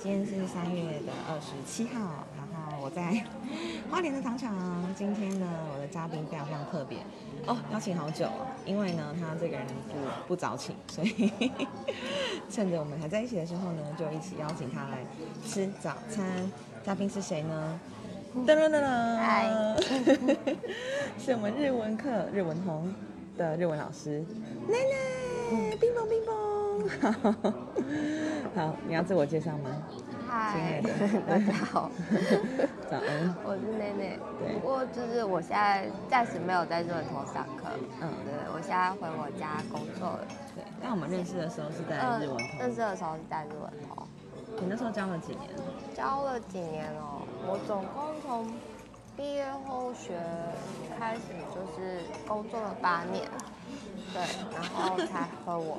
今天是三月的二十七号，然后我在花莲的糖厂。今天呢，我的嘉宾非常非常特别哦，邀请好久哦，因为呢，他这个人不不早请，所以 趁着我们还在一起的时候呢，就一起邀请他来吃早餐。嘉宾是谁呢？噔噔噔噔，嗨，是我们日文课日文红的日文老师奶奶，冰棒冰棒。好，你要自我介绍吗？嗨的，大家好，早安。我是内内。对不过就是我现在暂时没有在日文通上课，嗯对，我现在回我家工作了。对，但我们认识的时候是在嗯日文通，认识的时候是在日文头，你那时候教了几年？教了几年哦，我总共从毕业后学开始就是工作了八年，对，然后才和我，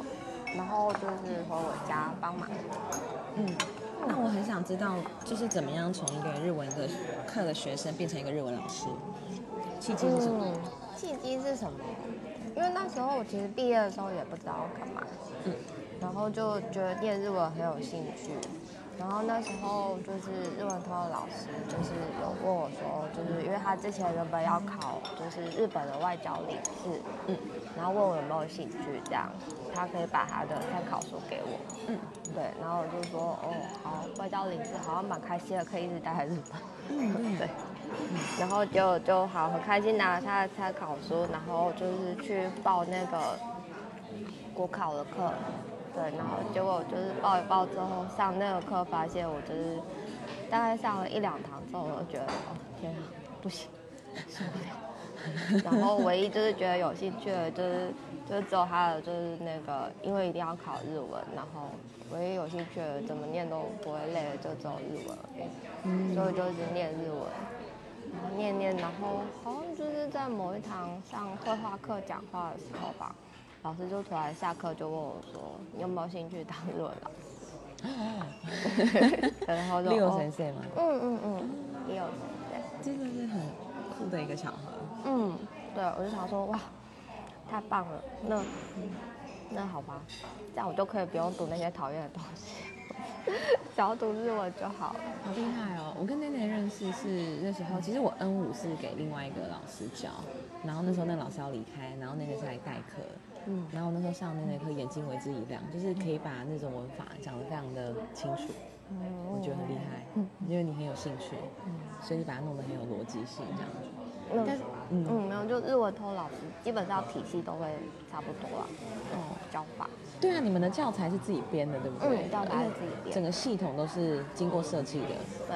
然后就是回我家帮忙。嗯，那我很想知道，就是怎么样从一个日文的课的学生变成一个日文老师，契机是什么？嗯，契机是什么？因为那时候我其实毕业的时候也不知道干嘛，嗯然后就觉得念日文很有兴趣，然后那时候就是日文通的老师就是有问我说，就是因为他之前原本要考就是日本的外交领事，嗯然后问我有没有兴趣这样，他可以把他的参考书给我，嗯对，然后我就说哦好，外交领事好像蛮开心的，可以一直待在日本。嗯，对，然后就就好很开心拿了他的参考书，然后就是去报那个国考的课，对，然后结果就是报一报之后上那个课，发现我就是大概上了一两堂之后，我就觉得哦天啊，不行，受不了。然后唯一就是觉得有兴趣的，就是就是只有他的就是那个，因为一定要考日文，然后唯一有兴趣的怎么念都不会累的，就只有日文所以就一直念日文，然后念念，然后好像就是在某一堂上绘画课讲话的时候吧，老师就突然下课就问我说：“你有没有兴趣当日文老师？” 然后就 六？嗯嗯嗯，也有对，真的是很酷的一个巧合。嗯，对，我就想说哇，太棒了，那那好吧，这样我就可以不用读那些讨厌的东西，只要读日文就好了。好厉害哦！我跟奶奶认识是那时候，其实我 N 五是给另外一个老师教，然后那时候那个老师要离开，然后奶奶是来代课，嗯然后我那时候上那堂课眼睛为之一亮，就是可以把那种文法讲得非常的清楚，我觉得很厉害，因为你很有兴趣，所以你把它弄得很有逻辑性这样。那但是，嗯，嗯，没有，就日文通老师基本上体系都会差不多啦，哦，教法。对啊，你们的教材是自己编的，对不对？嗯教材是自己编整个系统都是经过设计的。对，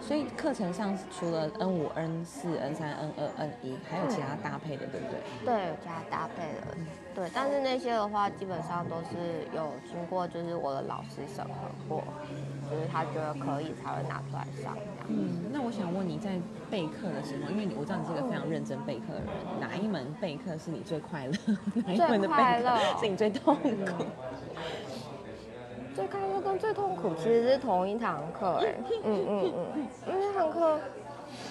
所以课程上除了 N 五、N 四、N 三、N 二、N 一，还有其他搭配的，对不对？对，有其他搭配的，对，但是那些的话，基本上都是有经过就是我的老师审核过，就是他觉得可以才会拿出来上。嗯，那我想问你在备课的时候，因为你我知道你是一个非常认真备课的人，哪一门备课是你最快乐？哪一门的备快乐课是你最痛苦？最开心跟最痛苦其实是同一堂课，哎，嗯嗯嗯，因为那堂课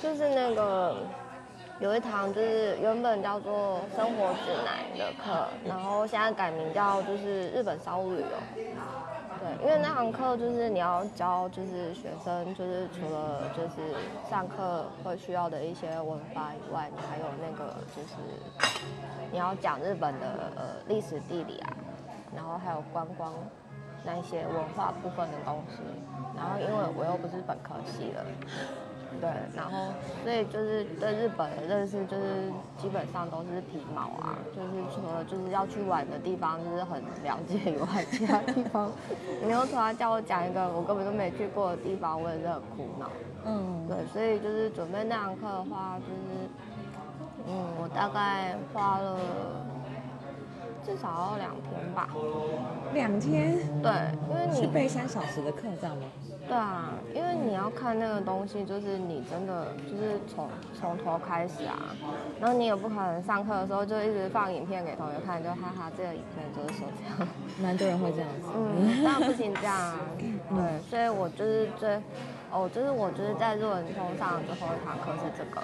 就是那个有一堂就是原本叫做生活指南的课，然后现在改名叫就是日本商务旅游。对，因为那堂课就是你要教就是学生就是除了就是上课会需要的一些文法以外，你还有那个就是你要讲日本的呃历史地理啊，然后还有观光那一些文化部分的东西。然后因为我又不是本科系的，对，然后所以就是对日本的认识就是基本上都是皮毛啊，就是除了就是要去玩的地方就是很了解以外，其他地方 你又突然叫我讲一个我根本就没去过的地方，我也是很苦恼。嗯，对，所以就是准备那堂课的话，就是嗯，我大概花了至少要两天吧。两天对，因为你是备三小时的课，这样吗？对啊，因为你要看那个东西，就是你真的就是从从头开始啊，然后你也不可能上课的时候就一直放影片给同学看，就哈哈，这个影片就是说这样，蛮多人会这样子。嗯，当然不行这样啊，对，所以我就是最哦，就是我就是在日文通上最后一堂课是这个，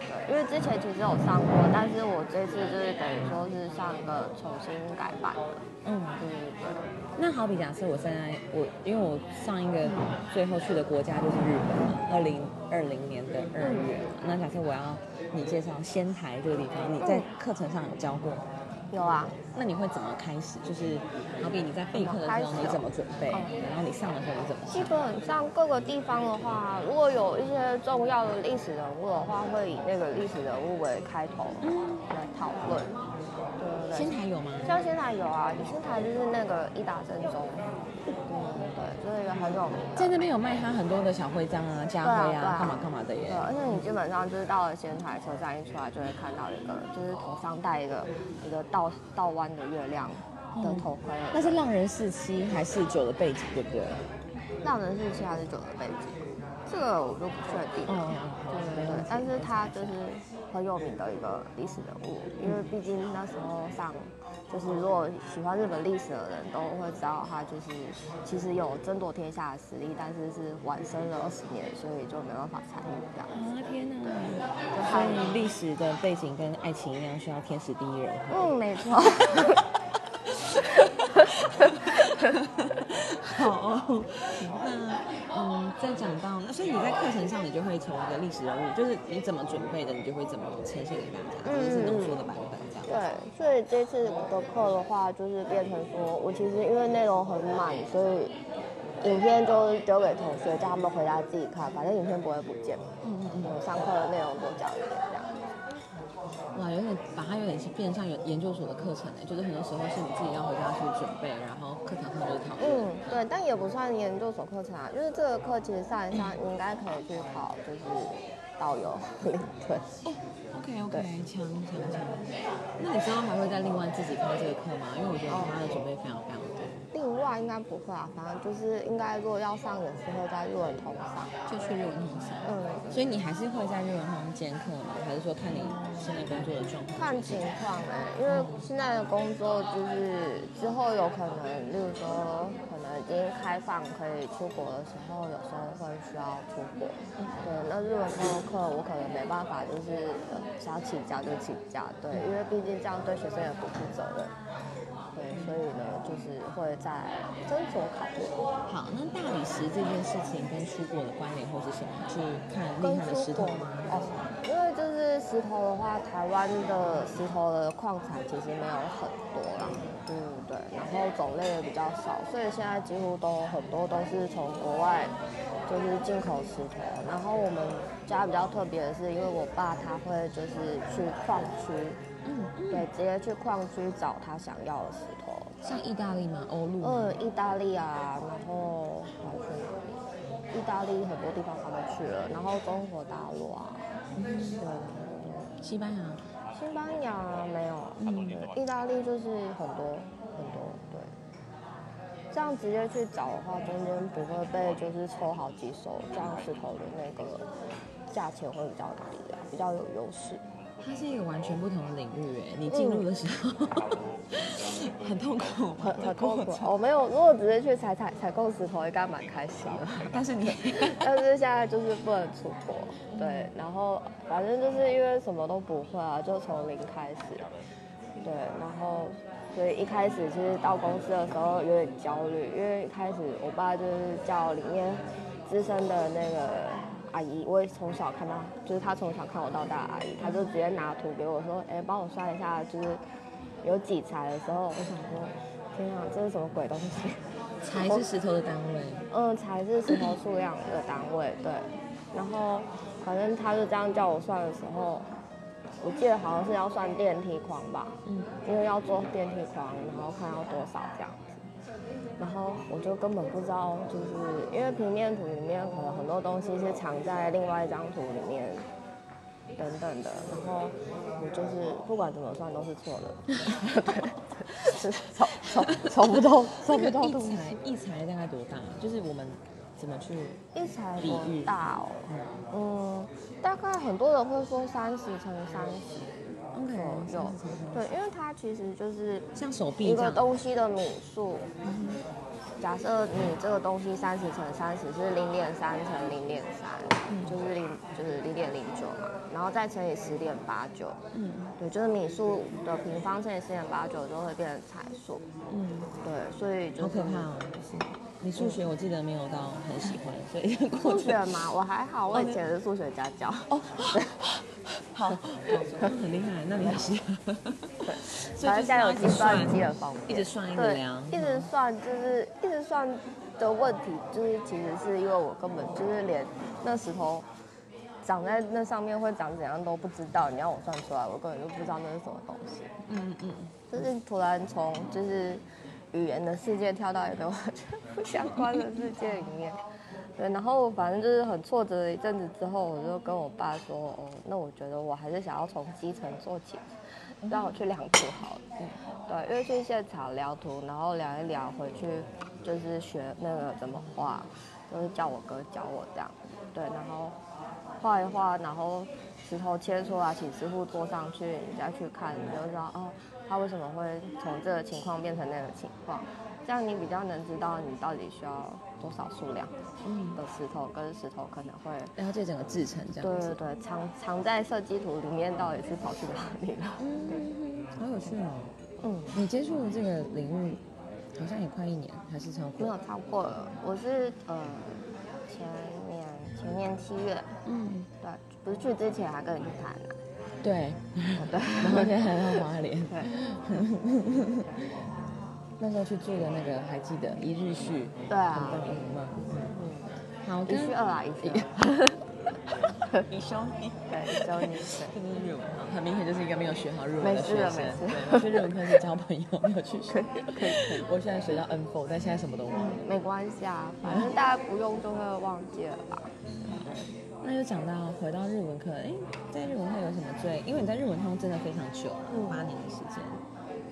对，因为之前其实有上过，但是我这次就是等于说是上一个重新改版的，嗯，对对对。那好比假设我现在我因为我上一个最后去的国家就是日本嘛，二零二零年的二月，那假设我要你介绍仙台这个地方，你在课程上有教过？有啊，那你会怎么开始？就是好比你在备课的时候，你怎么准备？然后你上的时候你怎么？基本上各个地方的话，如果有一些重要的历史人物的话，会以那个历史人物为开头来讨论。像仙台有啊，仙台就是那个伊达正宗。就是一个很有名，在那边有卖他很多的小徽章啊、家徽啊、干嘛干嘛的耶。对，而且你基本上就是到了仙台车站一出来，就会看到一个，就是头上戴一个一个倒倒弯的月亮的头盔。那是浪人四七还是九的背景，对不对？浪人四七还是九的背景？这个我就不确定。嗯，对对对，但是他就是很有名的一个历史人物，因为毕竟那时候上。就是如果喜欢日本历史的人都会知道，他就是其实有争夺天下的实力，但是是晚生了二十年，所以就没办法参与这样。啊天哪！所以历史的背景跟爱情一样，需要天时地利人和。嗯，没错。好，那嗯，再讲到那，所以你在课程上，你就会从一个历史人物，就是你怎么准备的，你就会怎么呈现给大家，就是浓缩的版本这样。对，所以这次的课的话，就是变成说我其实因为内容很满，所以影片就丢给同学，叫他们回家自己看，反正影片不会不见。嗯嗯嗯，上课的内容多讲一遍变成像研研究所的课程哎，就是很多时候是你自己要回家去准备，然后课堂上就是讨论。嗯，对，但也不算研究所课程啊，就是这个课其实上一上应该可以去考，就是导游领队。OK OK，强强强。那你之后还会再另外自己开这个课吗？因为我觉得他的准备非常非常应该不会啊，反正就是应该如果要上也是会在日文通上，就去日文通上。嗯，所以你还是会在日文通兼课吗？还是说看你现在工作的状况？看情况哎，因为现在的工作就是之后有可能，例如说可能已经开放可以出国的时候，有时候会需要出国。对，那日文通的课我可能没办法，就是想请假就请假。对，因为毕竟这样对学生也不负责任。所以呢，就是会在斟酌考虑。好，那大理石这件事情跟出国的关联或是什么？去看厉害的石头吗？哦，因为就是石头的话，台湾的石头的矿产其实没有很多啦，对对？然后种类也比较少，所以现在几乎都很多都是从国外就是进口石头。然后我们家比较特别的是，因为我爸他会就是去矿区。嗯，对，直接去矿区找他想要的石头，像意大利吗？欧陆？嗯，意大利啊，然后还去哪里？意大利很多地方他们去了，然后中国大陆啊，对，西班牙？西班牙没有，嗯，意大利就是很多很多，对。这样直接去找的话，中间不会被就是抽好几手，这样石头的那个价钱会比较低啊，比较有优势。它是一个完全不同的领域哎，你进入的时候很痛苦，很很痛苦。我没有，如果直接去采采采购石头，应该蛮开心的。但是你，但是现在就是不能出国，对。然后反正就是因为什么都不会啊，就从零开始，对。然后所以一开始其实到公司的时候有点焦虑，因为一开始我爸就是叫里面资深的那个。阿姨，我也从小看到，就是她从小看我到大。阿姨，她就直接拿图给我说：“哎，帮我算一下，就是有几材的时候。”我想说：“天啊，这是什么鬼东西？”材是石头的单位。嗯，材是石头数量的单位，对。然后反正他就这样叫我算的时候，我记得好像是要算电梯框吧。嗯。因为要做电梯框，然后看要多少这样。然后我就根本不知道，就是因为平面图里面可能很多东西是藏在另外一张图里面，等等的。然后我就是不管怎么算都是错的，对，抽抽抽不到，抽不到。一材一才大概多大？就是我们怎么去一材多大哦？嗯，大概很多人会说三十乘三十。有，对，因为它其实就是像手臂一个东西的米数，假设你这个东西三十乘三十是零点三乘零点三，就是零就是零点零九嘛，然后再乘以十点八九，嗯。对，就是米数的平方乘以十点八九就会变成彩数，嗯，对，所以就好是可怕哦。你数学我记得没有到很喜欢，所以过数程学嘛，我还好，我以前是数学家教。哦，好，很厉害，那你很喜欢。所以反正现在有计算机算的方面，一直算一直对量，一直算就是一直算的问题，就是其实是因为我根本就是连那石头长在那上面会长怎样都不知道，你要我算出来，我根本就不知道那是什么东西。嗯嗯，就是突然从就是语言的世界跳到一个完全不相关的世界里面。对，然后反正就是很挫折的一阵子之后，我就跟我爸说，哦，那我觉得我还是想要从基层做起，让我去量图好了。对，因为去现场量图，然后量一量回去就是学那个怎么画，就是叫我哥教我这样。对，然后画一画，然后石头切出来，请师傅做上去，你再去看，你就知道哦，他为什么会从这个情况变成那个情况，这样你比较能知道你到底需要多少数量嗯的石头，跟石头可能会。了解整个制成这样子。对对对，藏藏在设计图里面到底是跑去哪里了？嗯，好有趣哦。嗯，你接触这个领域好像也快一年，还是超过？没有超过了，我是呃前年前年七月，嗯，对，不是去之前还跟你去谈呢、对。哦对，然后现在还要花莲，对，那时候去住的那个还记得一日序，对啊很棒很棒。嗯，好，一去二啊，一去二，一休一。对，一周你对。这就是日文，很明显就是一个没有学好日文没的学生。事了没事对，我去日文课是交朋友，没有去学。可以可以我现在学到 N four，但现在什么都忘了。没关系啊，反正大家不用就会忘记了吧。那就讲到回到日文课，哎，在日文课有什么最？因为你在日文通真的非常久，了八年的时间，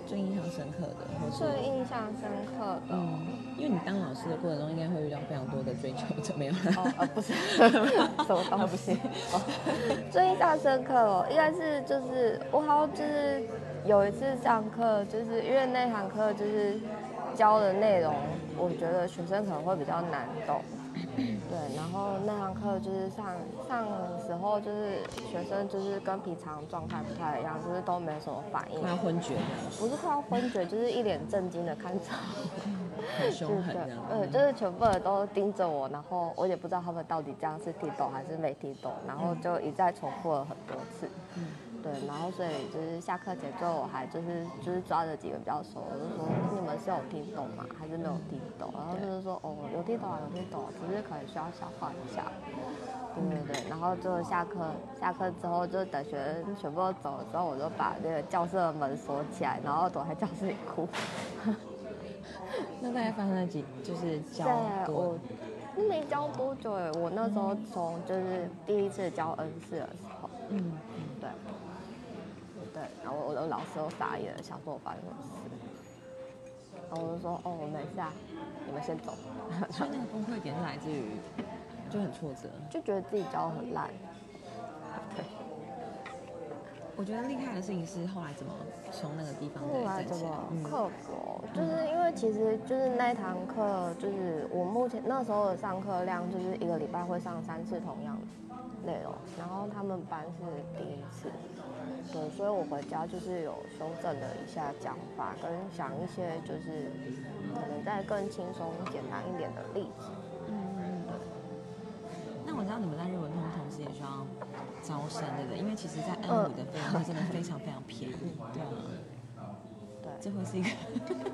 最印象深刻的，或是最印象深刻的，嗯，因为你当老师的过程中，应该会遇到非常多的追求者，没有啦？哦，呃，不是，什么东西？哦，最印象深刻哦，应该是就是我好像就是有一次上课，就是因为那堂课就是教的内容，我觉得学生可能会比较难懂。对，然后那堂课就是上上的时候，就是学生就是跟平常状态不太一样，就是都没什么反应快，要昏厥不是快要昏厥，就是一脸震惊的看着我。很凶狠就是全部人都盯着我，然后我也不知道他们到底这样是听懂还是没听懂，然后就一再重复了很多次。嗯对，然后所以就是下课前之后，我还就是就是抓着几个比较熟，我就说你们是有听懂吗？还是没有听懂？然后就是说哦有听懂啊有听懂，只是可能需要消化一下。对对对，然后就下课下课之后，就等学生全部都走了之后，我就把那个教室的门锁起来，然后躲在教室里哭。那大概发生了几，就是教我没教多久哎，我那时候从就是第一次教 N 四的时候，嗯，然后我的老师都傻眼了，想说我发生什么事，然后我就说哦我没事啊，你们先走，所以那个崩溃点是来自于就很挫折。就觉得自己教的很烂，对，我觉得厉害的事情是后来怎么从那个地方后来怎么。嗯克服哦？就是因为其实就是那一堂课，就是我目前那时候的上课量，就是一个礼拜会上三次同样的内容，然后他们班是第一次，对，所以我回家就是有修正了一下讲法，跟想一些就是可能再更轻松简单一点的例子。嗯，对那我知道你们在日文通同时也需要招生，对不对？因为其实，在 N 五的费用真的非常非常便宜，对啊，对，这会是一个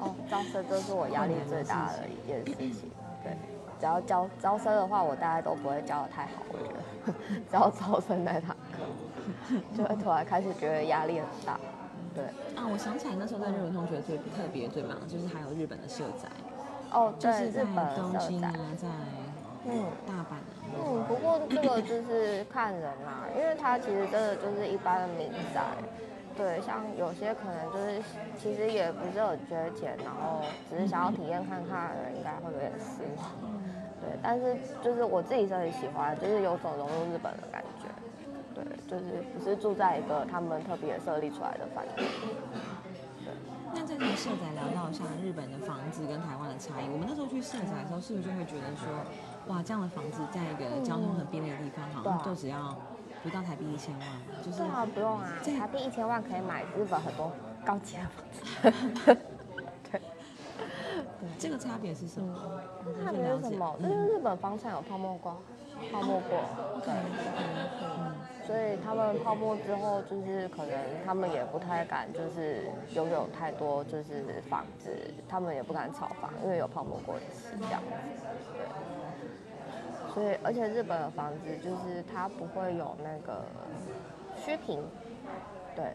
哦，招生这是我压力最大的一件事情。对，只要招招生的话，我大概都不会教的太好，我觉得，只要招生那堂课，就会突然开始觉得压力很大。对，啊，我想起来那时候在日本同学最特别最忙，就是还有日本的社宅，哦，对，就是在日本东社宅京啊，，在嗯。大阪啊，嗯，不过这个就是看人啦，因为它其实真的就是一般的民宅，对，像有些可能就是其实也不是很缺钱，然后只是想要体验看看的人，应该会有点失望。对，但是就是我自己是很喜欢，就是有种融入日本的感觉。对，就是不是住在一个他们特别设立出来的饭店。那在这才社仔聊到像日本的房子跟台湾的差异，我们那时候去社仔的时候，是不是就会觉得说，哇，这样的房子在一个交通很便利的地方，好像就只要不到台币一千万，就是对啊，不用啊，台币一千万可以买日本很多高级的房子。对，这个差别是什么？差别是什么？就是日本房产有泡沫过，泡沫过，他们泡沫之后，就是可能他们也不太敢，就是拥有太多就是房子，他们也不敢炒房，因为有泡沫过一次这样子，对。所以，而且日本的房子就是它不会有那个虚平，对，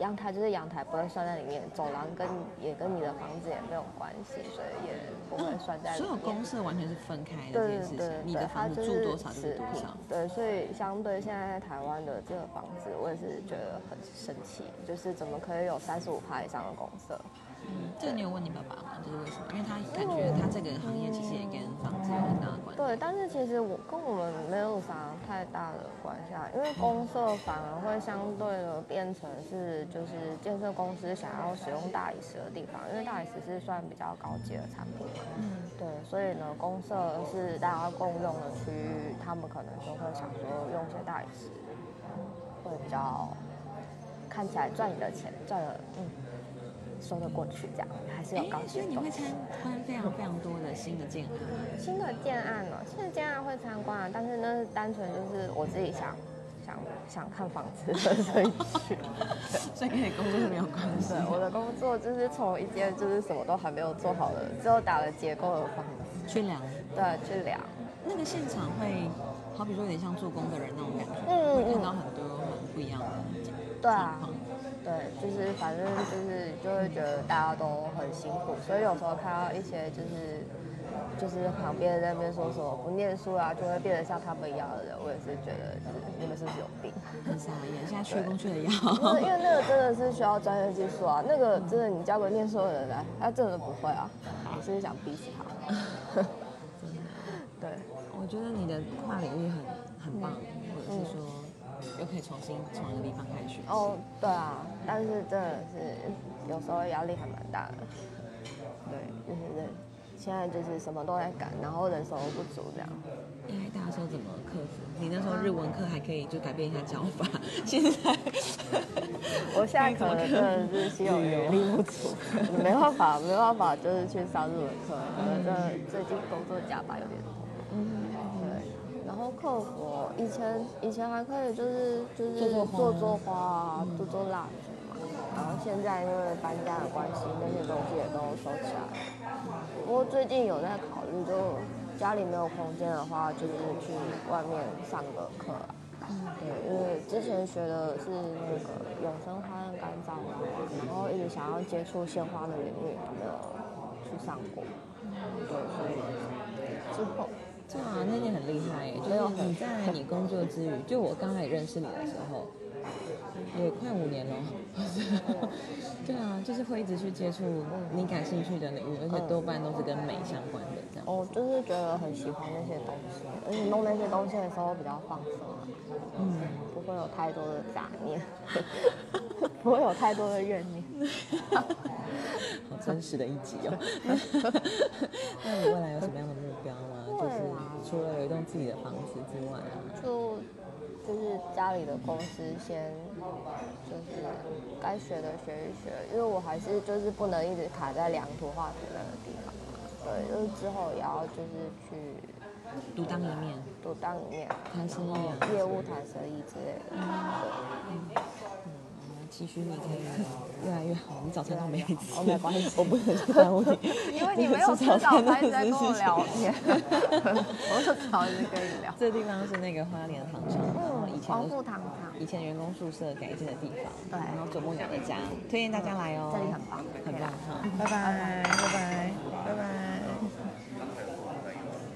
阳台就是阳台，不会算在里面，走廊跟也跟你的房子也没有关系，所以也不会算在里面所有面。公社完全是分开的这对件事情，对对，你的房子它就是住多少就是平多少。对，所以相对现在在台湾的这个房子，我也是觉得很生气，就是怎么可以有三十五趴以上的公社？嗯，这个你有问你爸爸吗？就是为什么？因为他感觉他这个行业其实也跟房子有很大的关系。对，但是其实我跟我们没有啥太大的关系啊，因为公社反而会相对的变成是就是建设公司想要使用大理石的地方，因为大理石是算比较高级的产品嘛。嗯，对，所以呢，公社是大家共用的区域，他们可能就会想说用些大理石，会比较看起来赚你的钱，赚了嗯说得过去，这样还是有高级，所以。你会参观非常非常多的新的建案。新的建案呢，新的建案会参观啊，但是那是单纯就是我自己想想想看房子，所以去。所以跟你工作是没有关系。我的工作就是从一间就是什么都还没有做好的，只有打了结构的房子，去量对，去量。那个现场会，好比说有点像做工的人那种感觉，嗯会看嗯到很多很不一样的情对啊况。对，就是反正就是就会觉得大家都很辛苦，所以有时候看到一些就是就是旁边在那边说什么不念书啊，就会变得像他们一样的人，我也是觉得就是你们是不是有病？很傻眼，现在缺工缺的要。因为因为那个真的是需要专业技术啊，那个真的你交给念书的人来，他真的不会啊，我是想逼死他？对，我觉得你的跨领域很很棒，或者是说又可以重新从一个地方开始学习。哦，对啊，但是真的是有时候压力还蛮大的。对，就是人现在就是什么都在赶，然后人手不足这样。压力大的时候怎么克服？你那时候日文课还可以就改变一下教法，现在我现在可能真的是心有余力不足，没办法，没办法，就是去上日文课，可能真的最近工作加班有点多。嗯，对，然后客服以前以前还可以就是就是做做花啊，做做蜡烛嘛，然后现在因为搬家的关系，那些东西也都收起来了。不过最近有在考虑，就家里没有空间的话，就是去外面上个课啊。对，因为之前学的是那个永生花跟干燥花，然后一直想要接触鲜花的领域，没有去上过。对，所以之后哇，那你很厉害耶！就是你在你工作之余，就我刚开始认识你的时候，也快五年了。对啊，就是会一直去接触你感兴趣的领域，而且多半都是跟美相关的这样。我就是觉得很喜欢那些东西，而且弄那些东西的时候比较放松啊，嗯，不会有太多的杂念，不会有太多的怨念。好真实的一集哦。那你未来有什么样的目标吗？就是除了有一栋自己的房子之外啊，就就是家里的公司先就是该学的学一学，因为我还是就是不能一直卡在两图画图那个地方嘛。对，就是之后也要就是去独当一面，独当一面，谈生意啊，业务谈生意之类的。对。嗯，期许你可以 越来越好。你早餐都没吃，哦没关系我不能去耽误你。因为你没有吃早餐一直在跟我聊天，我就找一直跟你聊。这地方是那个花莲糖厂，然后以前糖厂，以前员工宿舍改建的地方，对然后啄木鸟的家，推荐大家来哦，这里很棒，很棒拜拜，拜拜，拜拜。